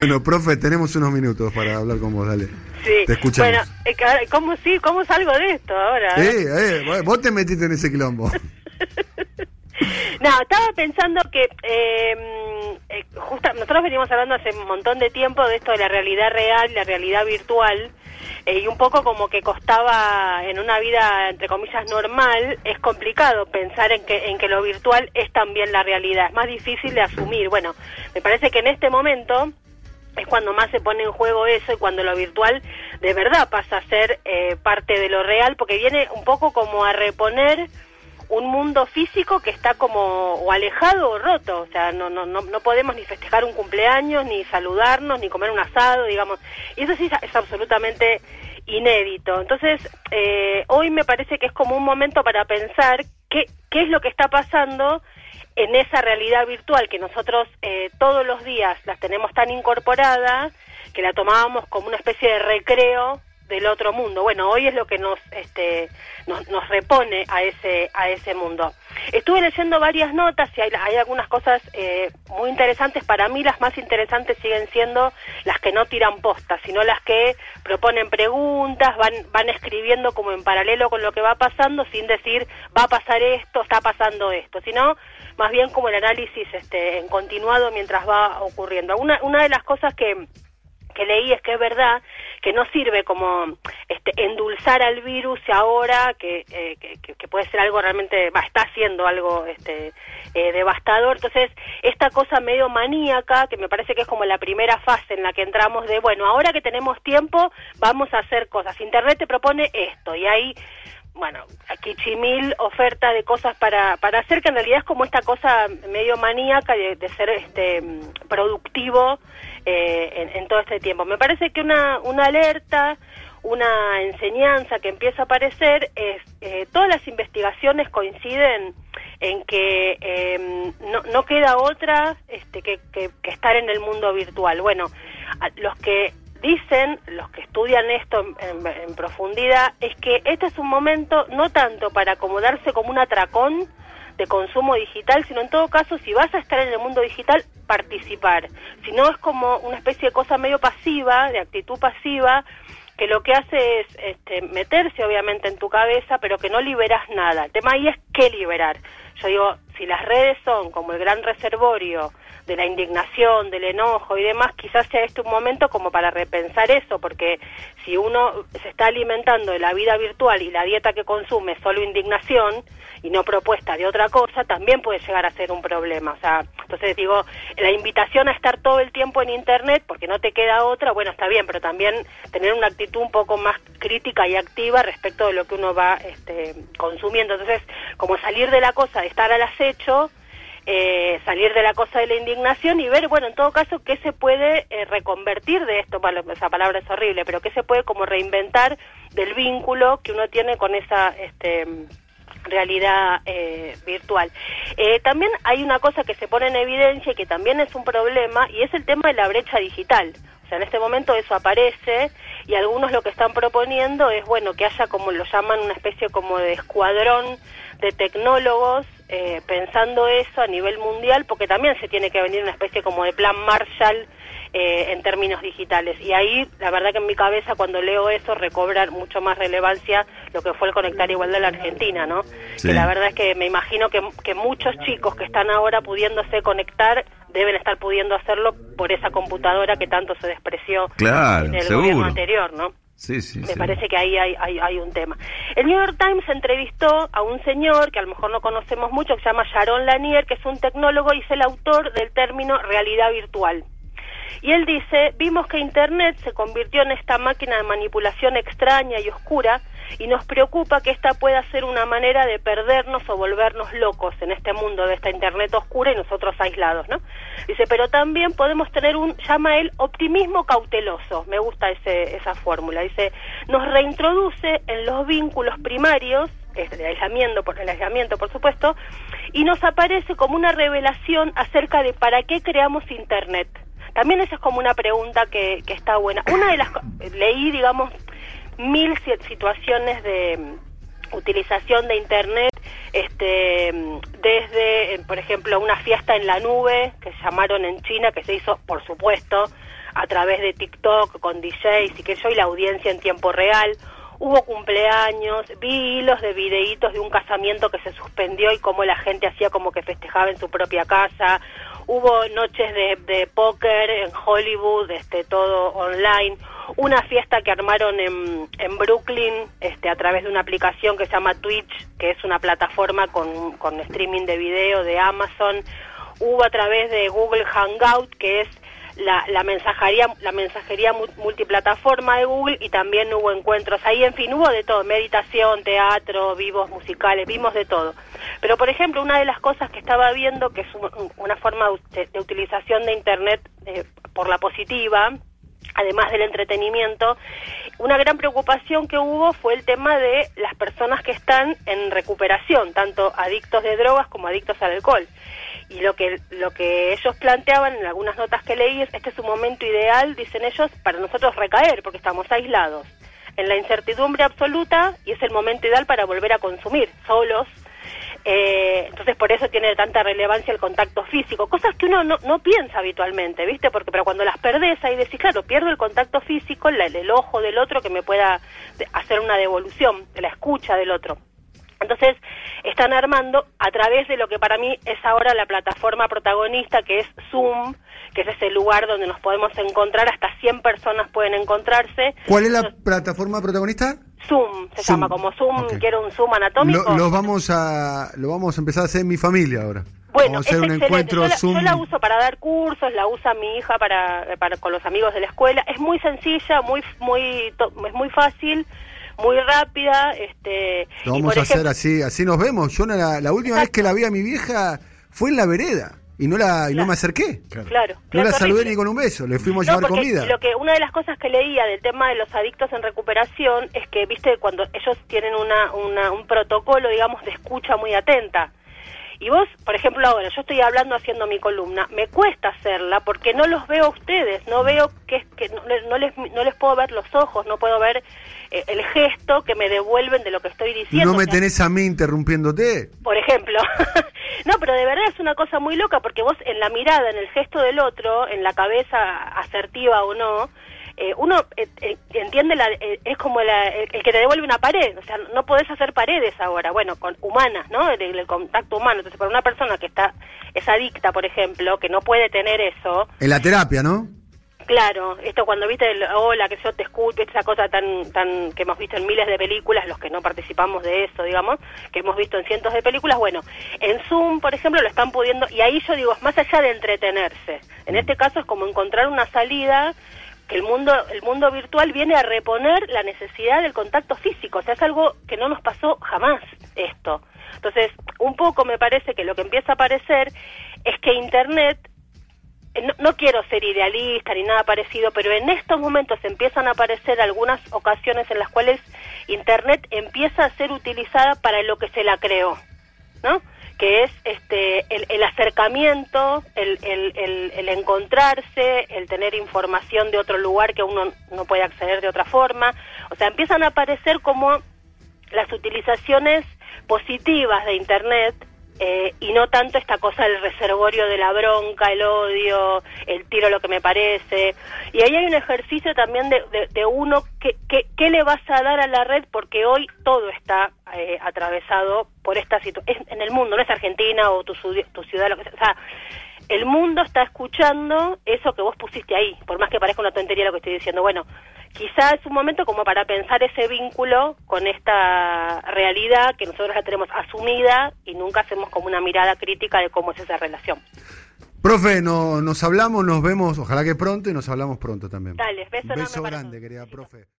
Bueno, profe, tenemos unos minutos para hablar con vos, dale. Sí. Te escuchamos. Bueno, eh, ¿cómo, sí, ¿cómo salgo de esto ahora? Eh, eh, vos te metiste en ese quilombo. no, estaba pensando que eh, eh, justa, nosotros venimos hablando hace un montón de tiempo de esto de la realidad real, la realidad virtual, eh, y un poco como que costaba en una vida, entre comillas, normal, es complicado pensar en que, en que lo virtual es también la realidad, es más difícil de asumir. Bueno, me parece que en este momento es cuando más se pone en juego eso y cuando lo virtual de verdad pasa a ser eh, parte de lo real, porque viene un poco como a reponer un mundo físico que está como o alejado o roto, o sea, no, no, no, no podemos ni festejar un cumpleaños, ni saludarnos, ni comer un asado, digamos, y eso sí es absolutamente inédito. Entonces, eh, hoy me parece que es como un momento para pensar qué, qué es lo que está pasando en esa realidad virtual que nosotros eh, todos los días las tenemos tan incorporada que la tomábamos como una especie de recreo del otro mundo. Bueno, hoy es lo que nos, este, nos, nos repone a ese, a ese mundo. Estuve leyendo varias notas y hay, algunas cosas eh, muy interesantes. Para mí las más interesantes siguen siendo las que no tiran postas, sino las que proponen preguntas, van, van escribiendo como en paralelo con lo que va pasando, sin decir va a pasar esto, está pasando esto, sino más bien como el análisis este, en continuado mientras va ocurriendo. Una, una de las cosas que que leí es que es verdad que no sirve como este, endulzar al virus ahora que, eh, que, que, puede ser algo realmente, va, está haciendo algo este, eh, devastador. Entonces, esta cosa medio maníaca, que me parece que es como la primera fase en la que entramos de, bueno, ahora que tenemos tiempo, vamos a hacer cosas. Internet te propone esto y hay bueno, aquí chimil oferta de cosas para, para hacer, que en realidad es como esta cosa medio maníaca de, ser este productivo eh, en, todo este tiempo. Me parece que una, una alerta, una enseñanza que empieza a aparecer es, eh, todas las investigaciones coinciden en que eh, no, no, queda otra este, que, que, que estar en el mundo virtual. Bueno, los que dicen los que estudian esto en, profundidad es que este es un momento no tanto para acomodarse como un atracón de consumo digital, sino en todo caso, si vas a estar en el mundo digital, participar. Si no, es como una especie de cosa medio pasiva, de actitud pasiva, que lo que hace es este, meterse obviamente en tu cabeza, pero que no liberas nada. El tema ahí es qué liberar. Yo digo, si las redes son como el gran reservorio de la indignación, del enojo y demás, quizás sea este un momento como para repensar eso, porque si uno se está alimentando de la vida virtual y la dieta que consume es solo indignación y no propuesta de otra cosa, también puede llegar a ser un problema. O sea, entonces digo, la invitación a estar todo el tiempo en Internet, porque no te queda otra, bueno, está bien, pero también tener una actitud un poco más crítica y activa respecto de lo que uno va este, consumiendo. Entonces, como salir de la cosa estar al acecho, eh, salir de la cosa de la indignación y ver, bueno, en todo caso, qué se puede eh, reconvertir de esto, esa palabra es horrible, pero qué se puede como reinventar del vínculo que uno tiene con esa este, realidad eh, virtual. Eh, también hay una cosa que se pone en evidencia y que también es un problema y es el tema de la brecha digital. O sea, en este momento eso aparece y algunos lo que están proponiendo es, bueno, que haya como lo llaman una especie como de escuadrón de tecnólogos eh, pensando eso a nivel mundial, porque también se tiene que venir una especie como de plan Marshall eh, en términos digitales. Y ahí, la verdad que en mi cabeza, cuando leo eso, recobra mucho más relevancia lo que fue el Conectar Igual de la Argentina, ¿no? Sí. Que la verdad es que me imagino que, que muchos chicos que están ahora pudiéndose conectar deben estar pudiendo hacerlo por esa computadora que tanto se despreció claro, en el seguro. gobierno anterior, ¿no? Sí, sí, Me sí. parece que ahí hay, hay, hay, un tema. El New York Times entrevistó a un señor que a lo mejor no conocemos mucho, que se llama Sharon Lanier, que es un tecnólogo y es el autor del término realidad virtual. Y él dice, vimos que Internet se convirtió en esta máquina de manipulación extraña y oscura y nos preocupa que esta pueda ser una manera de perdernos o volvernos locos en este mundo de esta Internet oscura y nosotros aislados, ¿no? Dice, pero también podemos tener un, llama él, optimismo cauteloso, me gusta ese, esa fórmula, dice, nos reintroduce en los vínculos primarios el aislamiento, por el aislamiento, por supuesto, y nos aparece como una revelación acerca de para qué creamos Internet. También esa es como una pregunta que, que está buena. Una de las leí, digamos, mil situaciones de utilización de internet este desde por ejemplo una fiesta en la nube que llamaron en China que se hizo por supuesto a través de TikTok con DJs y que yo y la audiencia en tiempo real. Hubo cumpleaños, vi hilos de videitos de un casamiento que se suspendió y cómo la gente hacía como que festejaba en su propia casa. Hubo noches de, de póker en Hollywood, este, todo online una fiesta que armaron en, en, Brooklyn este, a través de una aplicación que se llama Twitch, que es una plataforma con, con streaming de video de Amazon. Hubo a través de Google Hangout, que es la, la mensajería la mensajería multiplataforma de Google y también hubo encuentros ahí, en fin, hubo de todo, meditación, teatro, vivos musicales, vimos de todo. Pero, por ejemplo, una de las cosas que estaba viendo, que es una forma de, de, utilización de Internet eh, por la positiva, además del entretenimiento, una gran preocupación que hubo fue el tema de las personas que están en recuperación, tanto adictos de drogas como adictos al alcohol. Y lo que, lo que ellos planteaban en algunas notas que leí es, este es un momento ideal, dicen ellos, para nosotros recaer, porque estamos aislados, en la incertidumbre absoluta, y es el momento ideal para volver a consumir, solos, eh, entonces por eso tiene tanta relevancia el contacto físico, cosas que uno no, no piensa habitualmente, ¿viste? Porque pero cuando las perdés ahí decís, claro, pierdo el contacto físico, el, el ojo del otro que me pueda hacer una devolución, de la escucha del otro. Entonces, están armando a través de lo que para mí es ahora la plataforma protagonista, que es Zoom, que es ese lugar donde nos podemos encontrar, hasta 100 personas pueden encontrarse. ¿Cuál es la Entonces, plataforma protagonista? Zoom, se Zoom. llama como Zoom, okay. quiero un Zoom anatómico. Lo, lo, vamos a, lo vamos a empezar a hacer en mi familia ahora. Bueno, vamos a hacer es un encuentro yo la, Zoom. yo la uso para dar cursos, la usa mi hija para, para con los amigos de la escuela. Es muy sencilla, muy muy es muy fácil muy rápida. Este, Lo vamos a hacer así, así nos vemos. Yo la, la última Exacto. vez que la vi a mi vieja fue en la vereda y no la y no me acerqué. Claro. claro no claro, la saludé ni con un beso, le fuimos no, a llevar comida. Lo que una de las cosas que leía del tema de los adictos en recuperación es que viste cuando ellos tienen una, una un protocolo, digamos, de escucha muy atenta. Y vos, por ejemplo, ahora yo estoy hablando haciendo mi columna, me cuesta hacerla porque no los veo a ustedes, no veo que, que no, no, les, no les puedo ver los ojos, no puedo ver eh, el gesto que me devuelven de lo que estoy diciendo. ¿No me tenés a mí interrumpiéndote? Por ejemplo. no, pero de verdad es una cosa muy loca porque vos en la mirada, en el gesto del otro, en la cabeza asertiva o no, eh, uno eh, eh, entiende la, eh, es como la, el, el, que te devuelve una pared, o sea, no podés hacer paredes ahora, bueno, con humanas, ¿no? El, el, contacto humano. Entonces, para una persona que está es adicta, por ejemplo, que no puede tener eso. En la terapia, ¿no? Claro, esto cuando viste el hola, que yo te escucho, esa cosa tan tan que hemos visto en miles de películas, los que no participamos de eso, digamos, que hemos visto en cientos de películas, bueno, en Zoom, por ejemplo, lo están pudiendo, y ahí yo digo, es más allá de entretenerse, en este caso es como encontrar una salida que el mundo el mundo virtual viene a reponer la necesidad del contacto físico, o sea, es algo que no nos pasó jamás esto. Entonces, un poco me parece que lo que empieza a aparecer es que internet no, no, quiero ser idealista ni nada parecido, pero en estos momentos empiezan a aparecer algunas ocasiones en las cuales Internet empieza a ser utilizada para lo que se la creó, ¿no? Que es este el, el acercamiento, el, el, el, encontrarse, el tener información de otro lugar que uno no puede acceder de otra forma. O sea, empiezan a aparecer como las utilizaciones positivas de Internet eh, y no tanto esta cosa del reservorio de la bronca, el odio, el tiro lo que me parece. Y ahí hay un ejercicio también de, de, de uno, que, que, ¿qué le vas a dar a la red? Porque hoy todo está eh, atravesado por esta situación. En el mundo, no es Argentina o tu, tu ciudad, lo que sea. O sea, el mundo está escuchando eso que vos pusiste ahí, por más que parezca una tontería lo que estoy diciendo. Bueno, quizá es un momento como para pensar ese vínculo con esta realidad que nosotros la tenemos asumida y nunca hacemos como una mirada crítica de cómo es esa relación. Profe, no, nos hablamos, nos vemos, ojalá que pronto y nos hablamos pronto también. Dale, beso, beso grande, querida profe.